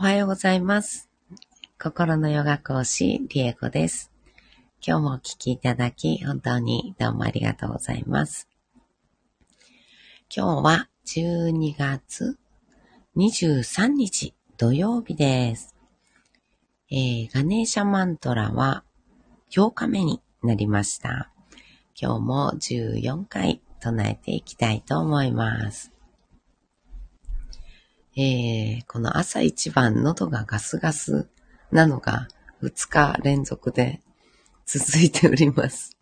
おはようございます。心のヨガ講師、リエコです。今日もお聞きいただき、本当にどうもありがとうございます。今日は12月23日土曜日です。えー、ガネーシャマントラは8日目になりました。今日も14回唱えていきたいと思います。えー、この朝一番喉がガスガスなのが2日連続で続いております。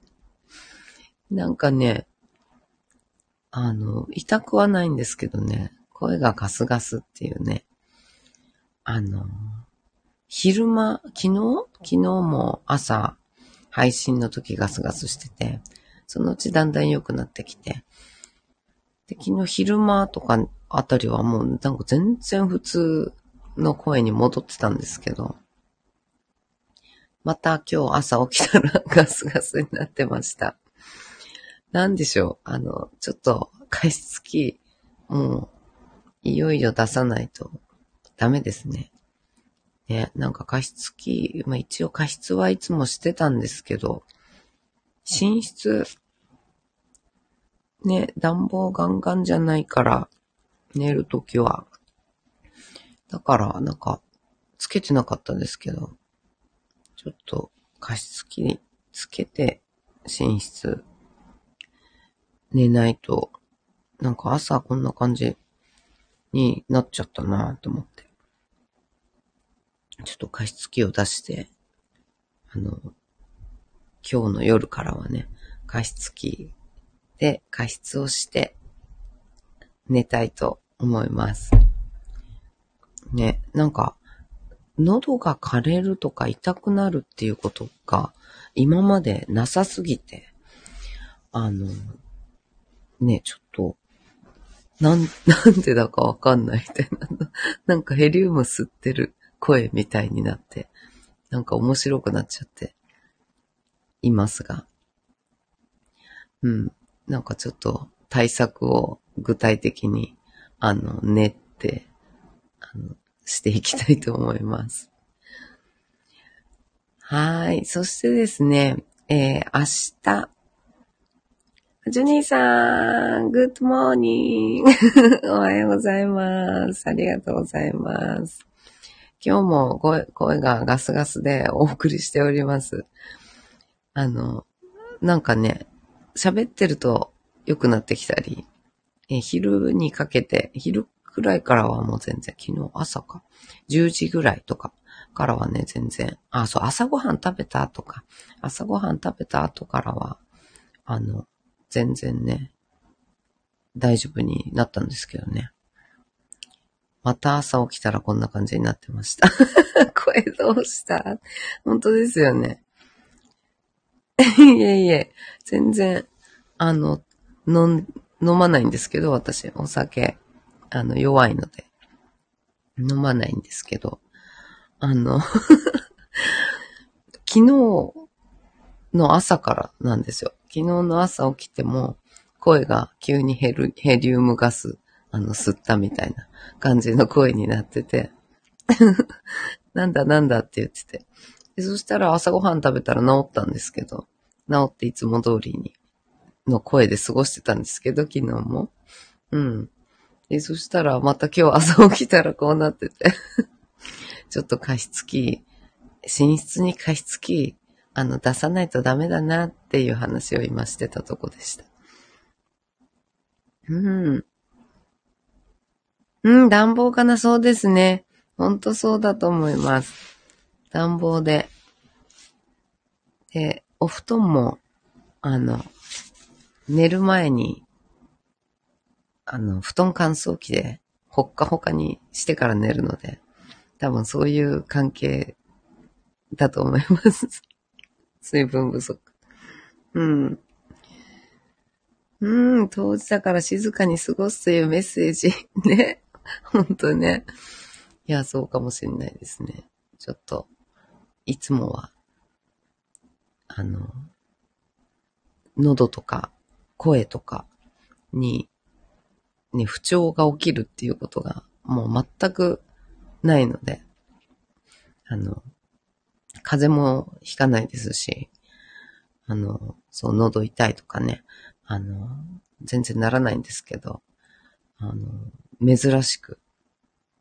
なんかね、あの、痛くはないんですけどね、声がガスガスっていうね、あの、昼間、昨日？昨日も朝配信の時ガスガスしてて、そのうちだんだん良くなってきて、で、昨日昼間とかあたりはもうなんか全然普通の声に戻ってたんですけど、また今日朝起きたらガスガスになってました。なんでしょう、あの、ちょっと加湿器、もう、いよいよ出さないとダメですね。ね、なんか加湿器、まあ一応加湿はいつもしてたんですけど、寝室、ね、暖房ガンガンじゃないから、寝るときは。だから、なんか、つけてなかったんですけど、ちょっと加湿器つけて寝室寝ないと、なんか朝こんな感じになっちゃったなと思って。ちょっと加湿器を出して、あの、今日の夜からはね、加湿器で加湿をして寝たいと思います。ね、なんか、喉が枯れるとか痛くなるっていうことが今までなさすぎて、あの、ね、ちょっと、なん、なんでだかわかんないみたいな。なんかヘリウム吸ってる声みたいになって、なんか面白くなっちゃっていますが。うん。なんかちょっと対策を具体的に、あの、練って、あの、していきたいと思います。はい。そしてですね、えー、明日、ジュニーさん、 Good morning。おはようございます。ありがとうございます。今日も声声がガスガスでお送りしております。あの、なんかね、喋ってると良くなってきたり、え昼にかけて、昼くらいからはもう全然、昨日朝か、10時ぐらいとかからはね、全然、あ、そう、朝ごはん食べたとか、朝ごはん食べた後からは、あの、全然ね、大丈夫になったんですけどね。また朝起きたらこんな感じになってました。声どうした？本当ですよね。いえいえ、全然、あの、飲ん、飲まないんですけど、私、お酒、あの、弱いので、飲まないんですけど、あの、昨日の朝からなんですよ。昨日の朝起きても、声が急にヘルヘリウムガス、あの、吸ったみたいな感じの声になってて、なんだなんだって言ってて。そしたら朝ごはん食べたら治ったんですけど、治っていつも通りに、の声で過ごしてたんですけど、昨日も。うん。で、そしたらまた今日朝起きたらこうなってて、ちょっと加湿器、寝室に加湿器、あの、出さないとダメだなっていう話を今してたとこでした。うん。うん、暖房かな、そうですね。ほんとそうだと思います。暖房で。で、お布団も、あの、寝る前に、あの、布団乾燥機で、ほっかほかにしてから寝るので、多分そういう関係だと思います。水分不足。うん。うん、当時だから静かに過ごすというメッセージ。ね。ほんとね。いや、そうかもしれないですね。ちょっと、いつもは、あの、喉とか声とかに、ね、不調が起きるっていうことがもう全くないので、あの、風邪もひかないですし、あの、そう、喉痛いとかね、あの、全然ならないんですけど、あの、珍しく、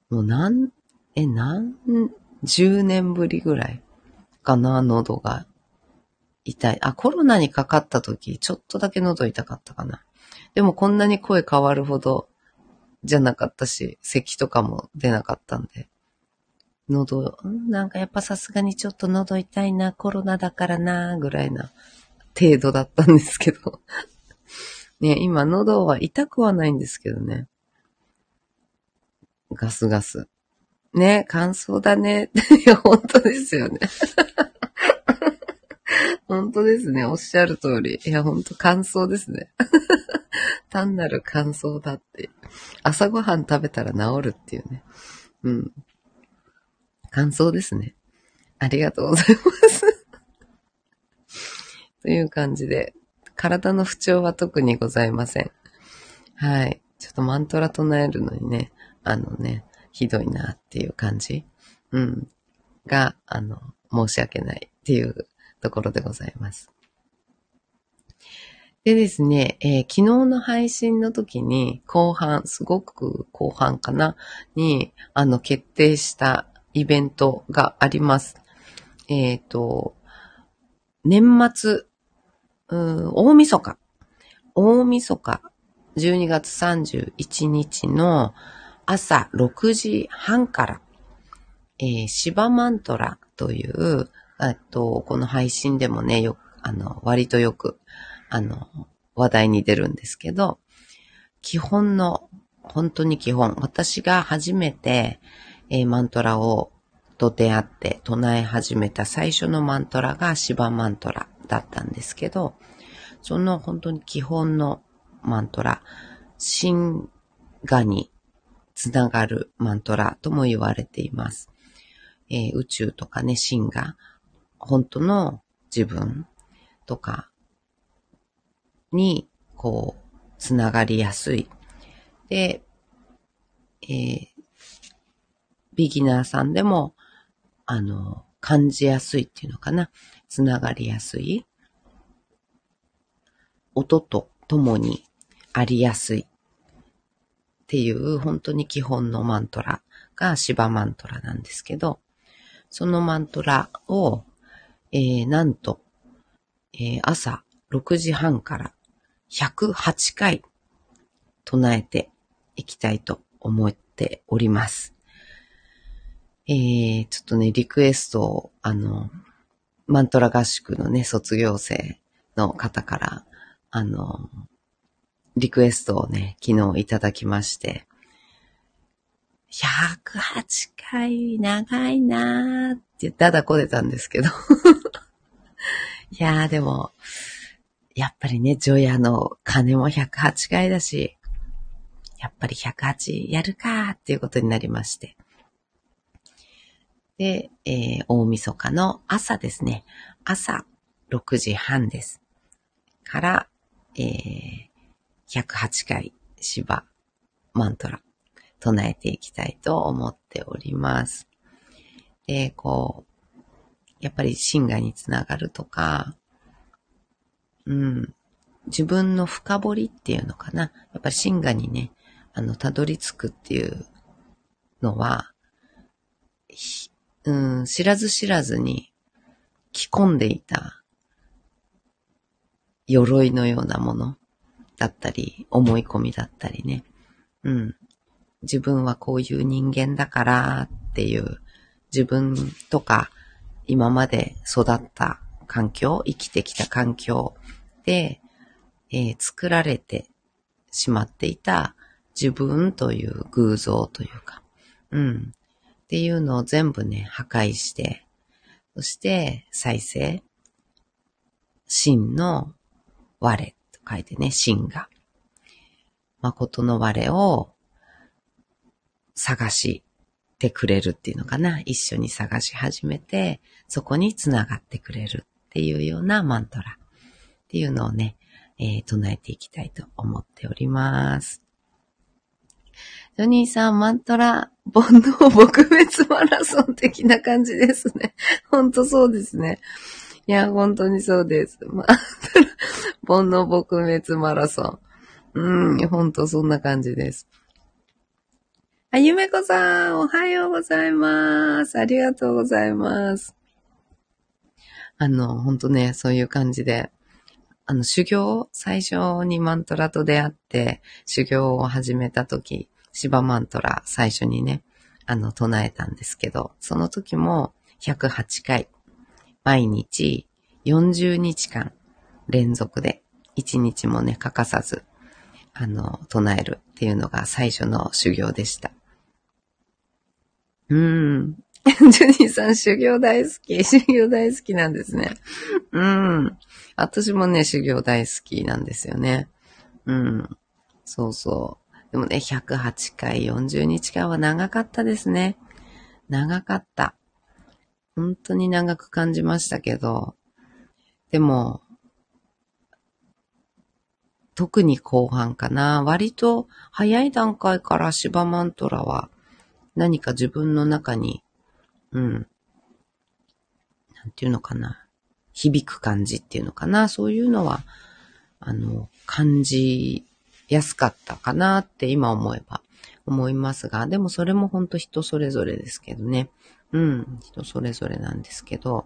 もうなん、え、何、十年ぶりぐらいかな、喉が。痛い。あ、コロナにかかった時、ちょっとだけ喉痛かったかな。でもこんなに声変わるほどじゃなかったし、咳とかも出なかったんで。喉、なんかやっぱさすがにちょっと喉痛いな、コロナだからな、ぐらいな程度だったんですけど。ね、今喉は痛くはないんですけどね。ガスガス。ね、乾燥だね。本当ですよね。当ですね。おっしゃる通り。いや、本当乾燥ですね。単なる乾燥だって。朝ごはん食べたら治るっていうね。うん。乾燥ですね。ありがとうございます。という感じで、体の不調は特にございません。はい。ちょっとマントラ唱えるのにね、あのね、ひどいなっていう感じ。うん。が、あの、申し訳ないっていうところでございます。でですね、えー、昨日の配信の時に後半、すごく後半かな、に、あの、決定したイベントがあります。えっ、ー、と、年末、う大晦日、大晦日、12月31日の朝6時半から、えー、シバマントラという、えっと、この配信でもね、よく、あの、割とよく、あの、話題に出るんですけど、基本の、本当に基本、私が初めて、えー、マントラをと出会って唱え始めた最初のマントラがシバマントラだったんですけど、その本当に基本のマントラ、神がにつながるマントラとも言われています。えー、宇宙とかね、神が本当の自分とかに、こう、つながりやすい。で、えー、ビギナーさんでも、あの、感じやすいっていうのかな。つながりやすい。音と共にありやすい。っていう、本当に基本のマントラがシバマントラなんですけど、そのマントラを、えー、なんと、えー、朝6時半から108回唱えていきたいと思っております。えー、ちょっとね、リクエストを、あの、マントラ合宿のね、卒業生の方から、あの、リクエストをね、昨日いただきまして、108回長いなーってだだこ出たんですけど。いやーでも、やっぱりね、除夜の鐘も108回だし、やっぱり108やるかっていうことになりまして。で、えー、大晦日の朝ですね。朝6時半です。から、えー、108回芝マントラ唱えていきたいと思っております。で、こう、やっぱり心外につながるとか、うん、自分の深掘りっていうのかな。やっぱり真我にね、あの、たどり着くっていうのは、うん、知らず知らずに着込んでいた鎧のようなものだったり、思い込みだったりね。うん。自分はこういう人間だからっていう自分とか今まで育った環境、生きてきた環境で、えー、作られてしまっていた自分という偶像というか、うん。っていうのを全部ね、破壊して、そして再生。真の我と書いてね、真が。誠の我を探してくれるっていうのかな。一緒に探し始めて、そこに繋がってくれるっていうようなマントラっていうのをね、えー、唱えていきたいと思っております。ジョニーさん、マントラ、煩悩撲滅マラソン的な感じですね。ほんとそうですね。いや、本当にそうです。マントラ、煩悩撲滅マラソン。うん、ほんとそんな感じです。あ、ゆめこさん、おはようございます。ありがとうございます。あの、ほんとね、そういう感じで、あの、修行、最初にマントラと出会って、修行を始めた時、芝マントラ最初にね、あの、唱えたんですけど、その時も108回、毎日40日間連続で、1日もね、欠かさず、あの、唱えるっていうのが最初の修行でした。うん。ジュニーさん修行大好き。修行大好きなんですね。うん。私もね、修行大好きなんですよね。うん。そうそう。でもね、108回40日間は長かったですね。長かった。本当に長く感じましたけど、でも、特に後半かな。割と早い段階からシバマントラは何か自分の中に、うん、なんていうのかな。響く感じっていうのかな。そういうのは、あの、感じやすかったかなって今思えば思いますが、でもそれも本当人それぞれですけどね。うん、人それぞれなんですけど、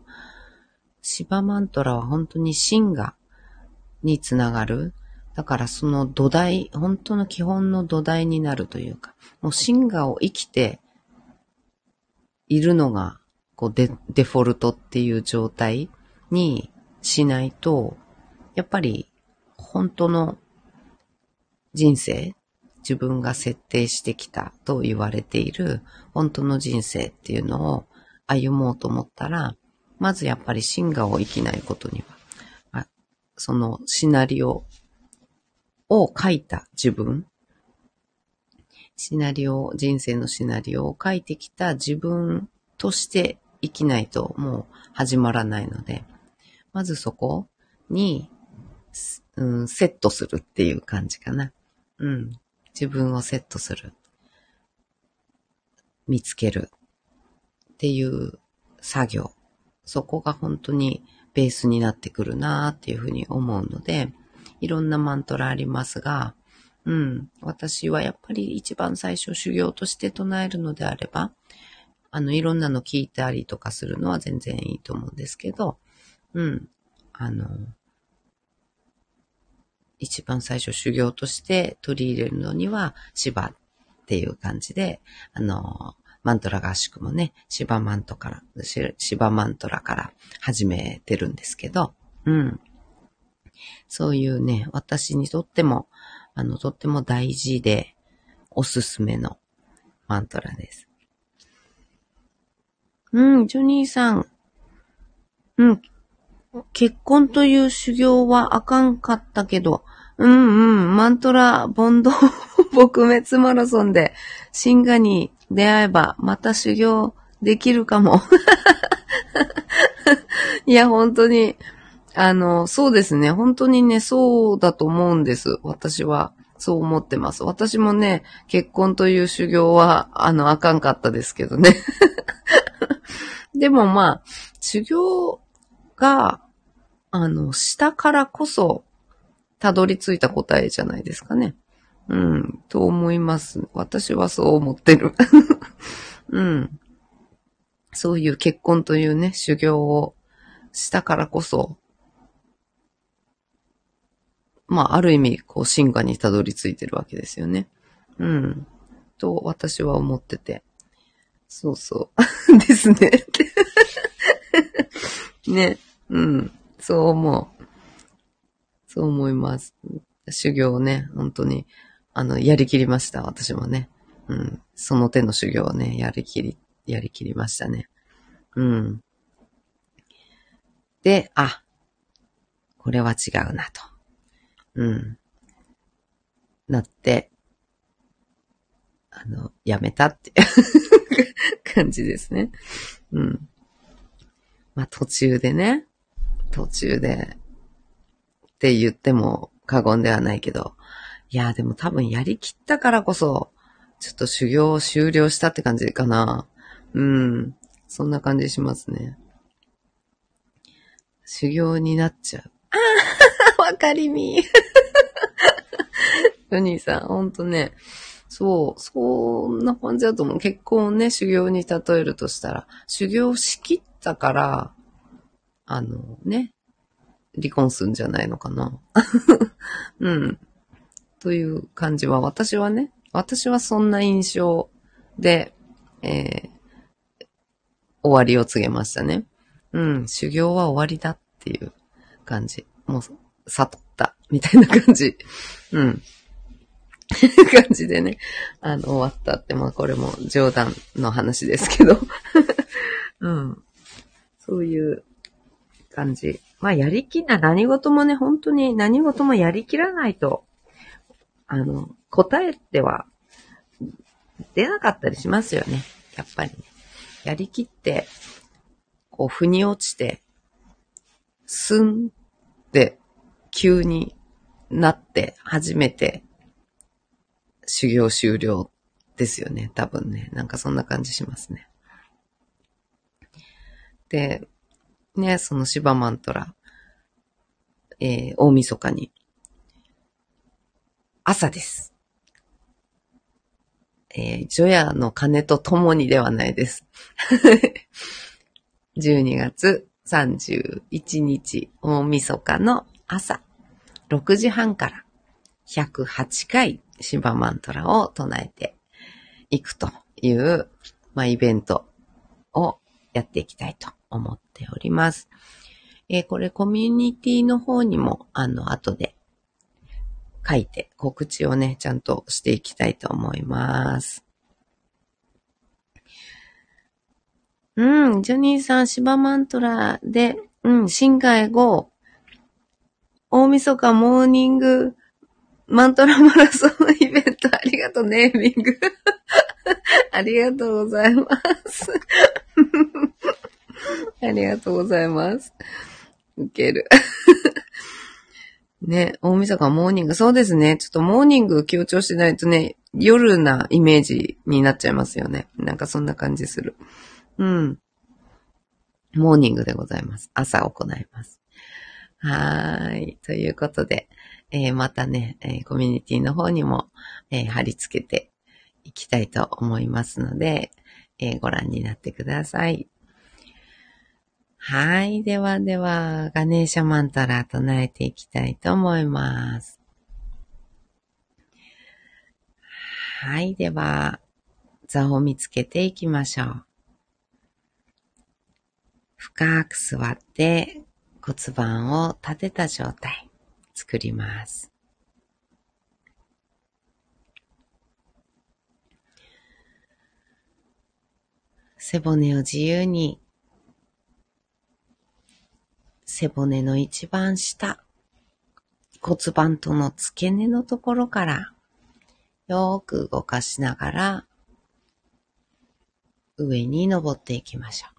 シバマントラは本当に真がにつながる。だからその土台、本当の基本の土台になるというか、もう真がを生きているのが、こうデデフォルトっていう状態にしないと、やっぱり本当の人生、自分が設定してきたと言われている本当の人生っていうのを歩もうと思ったら、まずやっぱり真我を生きないことには、そのシナリオを書いた自分、シナリオ、人生のシナリオを書いてきた自分として生きないともう始まらないので、まずそこに、うん、セットするっていう感じかな。うん。自分をセットする。見つける。っていう作業。そこが本当にベースになってくるなーっていうふうに思うので、いろんなマントラありますが、うん。私はやっぱり一番最初修行として唱えるのであれば、あの、いろんなの聞いたりとかするのは全然いいと思うんですけど、うん。あの、一番最初修行として取り入れるのには、芝っていう感じで、あの、マントラ合宿もね、芝マントから、芝マントラから始めてるんですけど、うん。そういうね、私にとっても、あの、とっても大事で、おすすめのマントラです。うん、ジョニーさん。うん。結婚という修行はあかんかったけど、うんうん、マントラ、ボンド、撲滅マラソンで、シンガに出会えば、また修行できるかも。いや、本当に、あの、そうですね。本当にね、そうだと思うんです。私は。そう思ってます。私もね、結婚という修行は、あの、あかんかったですけどね。でもまあ、修行が、あの、したからこそ、たどり着いた答えじゃないですかね。うん、と思います。私はそう思ってる。うん。そういう結婚というね、修行をしたからこそ、まあ、ある意味、こう、進化にたどり着いてるわけですよね。うん。と、私は思ってて。そうそう。ですね。ね。うん。そう思う。そう思います。修行をね、本当に、あの、やりきりました。私もね。うん。その手の修行をね、やりきり、やりきりましたね。うん。で、あ、これは違うなと。うん。なって、あの、やめたって 感じですね。うん。まあ途中でね、途中で、って言っても過言ではないけど、いや、でも多分やりきったからこそ、ちょっと修行を終了したって感じかな。うん。そんな感じしますね。修行になっちゃう。ああ、わかりみ。ヨニーさん、ほんとね、そう、そんな感じだと思う。結婚をね、修行に例えるとしたら、修行しきったから、あのね、離婚するんじゃないのかな。うん。という感じは、私はね、私はそんな印象で、えー、終わりを告げましたね。うん、修行は終わりだっていう感じ。もう、悟った、みたいな感じ。うん。感じでね、あの、終わったって、まあこれも冗談の話ですけど。うん。そういう感じ。まあやりきな、何事もね、本当に何事もやりきらないと、あの、答えては出なかったりしますよね。やっぱりね。やりきって、こう、腑に落ちて、すんって急になって初めて修行終了ですよね。多分ね。なんかそんな感じしますね。で、ね、そのシバマントラ、えー、大晦日に、朝です。えー、除夜の鐘とともにではないです。12月31日大晦日の朝6時半から108回シバマントラを唱えていくという、まあ、イベントをやっていきたいと思っております。えー、これコミュニティの方にも、あの、後で書いて告知をね、ちゃんとしていきたいと思います。うん、ジョニーさん、シバマントラで、うん、新海後、大晦日モーニングマントラマラソンイベントありがとう、ネーミング。ありがとうございます。ありがとうございます。ウケる。ね、大晦日モーニング。そうですね。ちょっとモーニング強調しないとね、夜なイメージになっちゃいますよね。なんかそんな感じする。うん。モーニングでございます。朝行います。はい。ということで、えー、またね、えー、コミュニティの方にも、えー、貼り付けていきたいと思いますので、えご覧になってください。はい。ではでは、ガネーシャマンタラ唱えていきたいと思います。はい。では、座を見つけていきましょう。深く座って骨盤を立てた状態。作ります。背骨を自由に、背骨の一番下、骨盤との付け根のところから、よく動かしながら、上に登っていきましょう。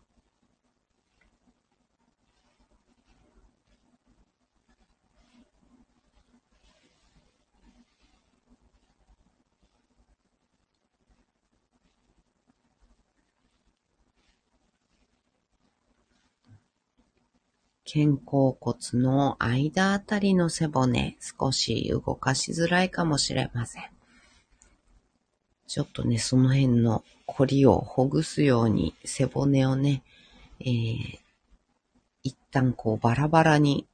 肩甲骨の間あたりの背骨、少し動かしづらいかもしれません。ちょっとね、その辺の凝りをほぐすように背骨をね、えー、一旦こうバラバラに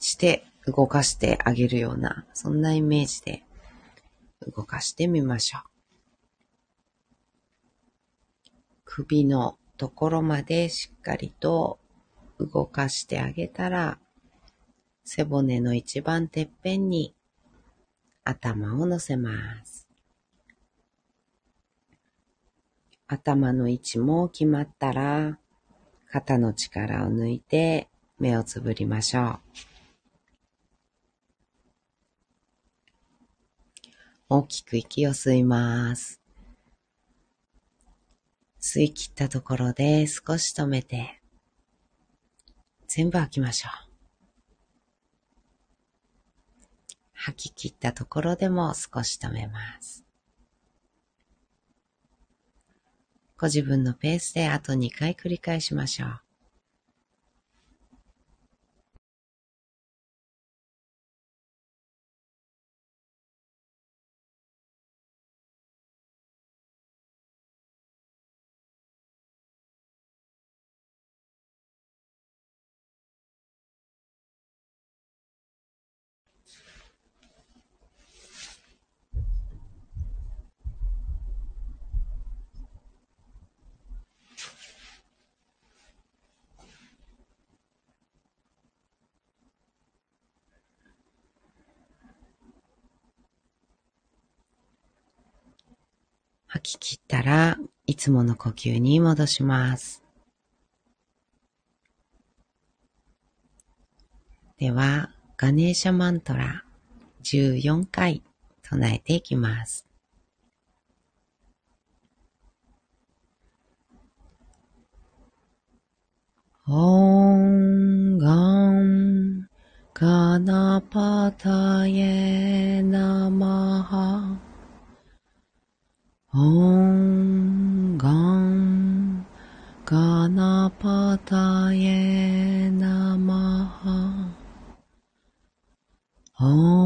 して動かしてあげるような、そんなイメージで動かしてみましょう。首のところまでしっかりと動かしてあげたら、背骨の一番てっぺんに頭を乗せます。頭の位置も決まったら、肩の力を抜いて目をつぶりましょう。大きく息を吸います。吸い切ったところで少し止めて、全部吐きましょう。吐き切ったところでも少し止めます。ご自分のペースであと2回繰り返しましょう。吐き切ったらいつもの呼吸に戻します。では、ガネーシャマントラ14回唱えていきます。オンガンガナパタエナマハ ॐ गं गणपतये नमः ॐ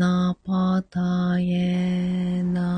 ナパタエナ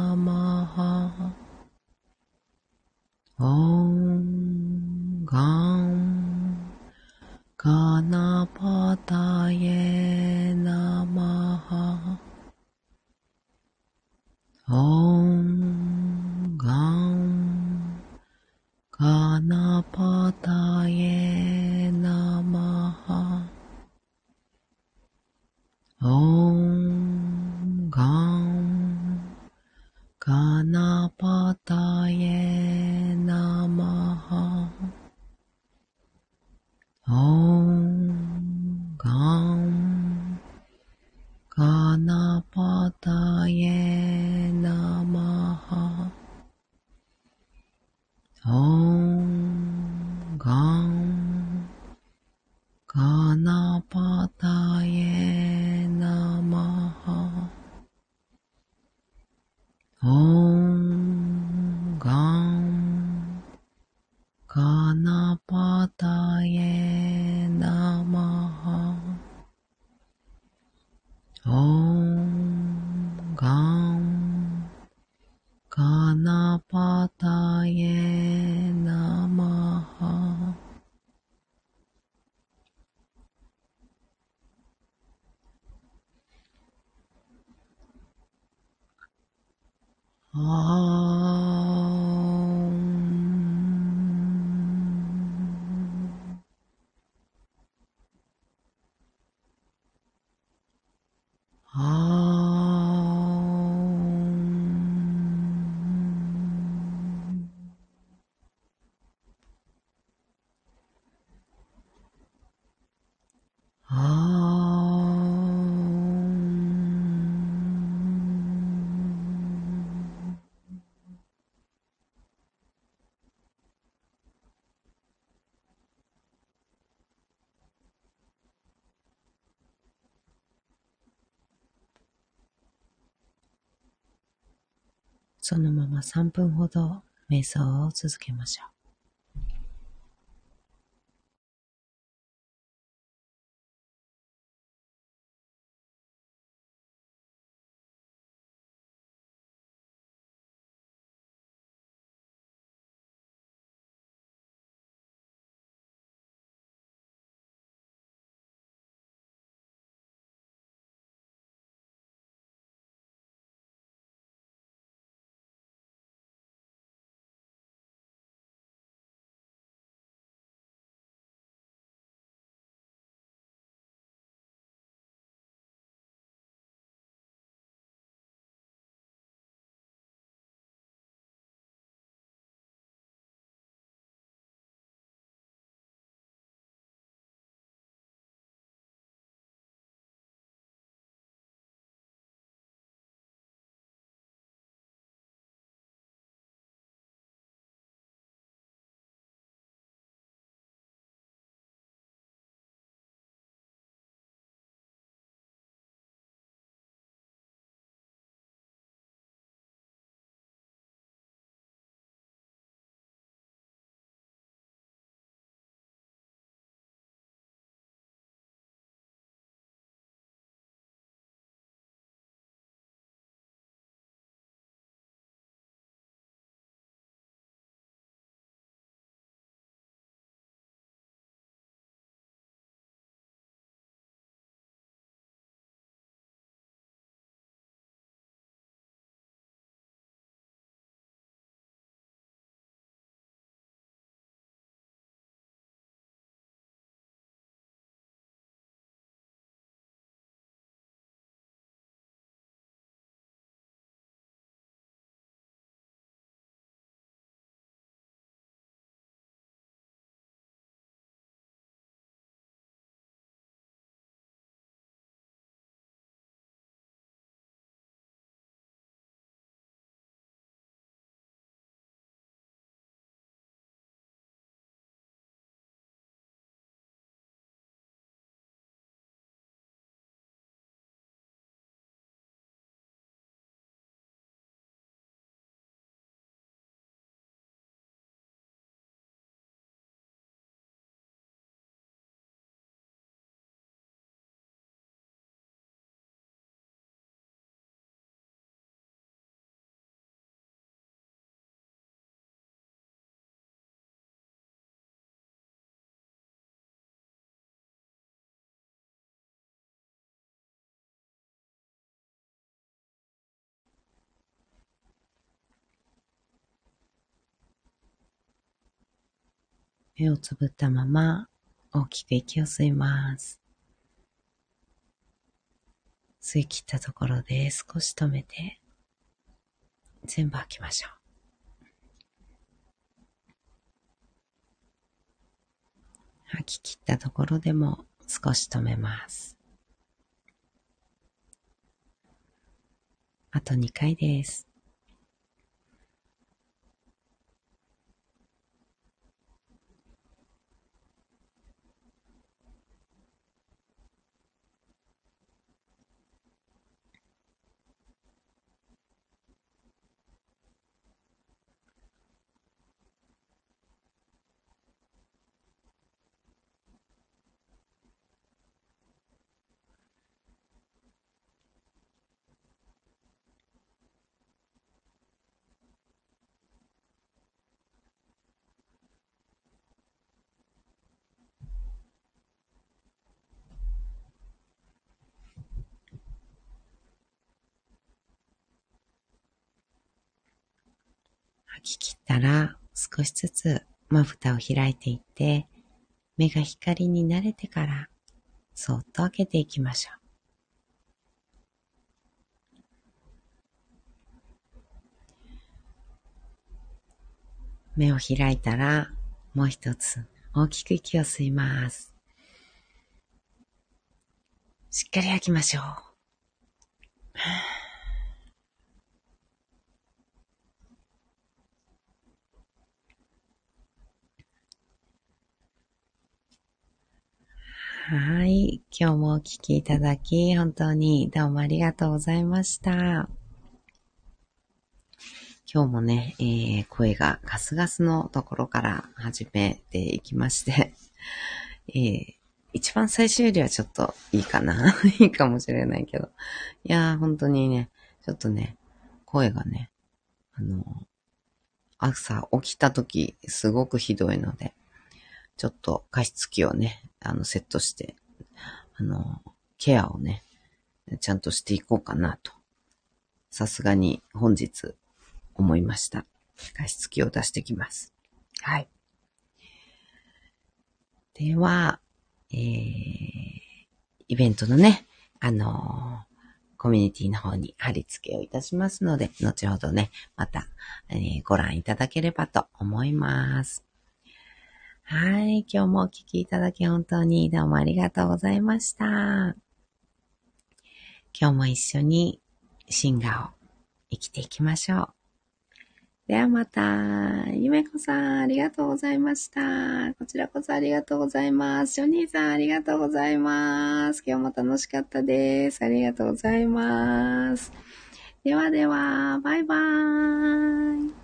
そのまま3分ほど瞑想を続けましょう。目をつぶったまま大きく息を吸います。吸い切ったところで少し止めて全部吐きましょう。吐き切ったところでも少し止めます。あと2回です。き切ったら少しずつまぶたを開いていって、目が光に慣れてからそっと開けていきましょう。目を開いたらもう一つ大きく息を吸います。しっかり吐きましょう。はい。今日もお聴きいただき、本当にどうもありがとうございました。今日もね、えー、声がガスガスのところから始めていきまして、えー、一番最初よりはちょっといいかな いいかもしれないけど。いやー、本当にね、ちょっとね、声がね、あの、朝起きた時すごくひどいので、ちょっと加湿器をね、あの、セットして、あの、ケアをね、ちゃんとしていこうかなと。さすがに本日思いました。加湿器を出してきます。はい。では、えー、イベントのね、あのー、コミュニティの方に貼り付けをいたしますので、後ほどね、また、えー、ご覧いただければと思います。はい。今日もお聴きいただき本当にどうもありがとうございました。今日も一緒に進化を生きていきましょう。ではまた、ゆめこさん、ありがとうございました。こちらこそありがとうございます。ジョニーさん、ありがとうございます。今日も楽しかったです。ありがとうございます。ではでは、バイバーイ。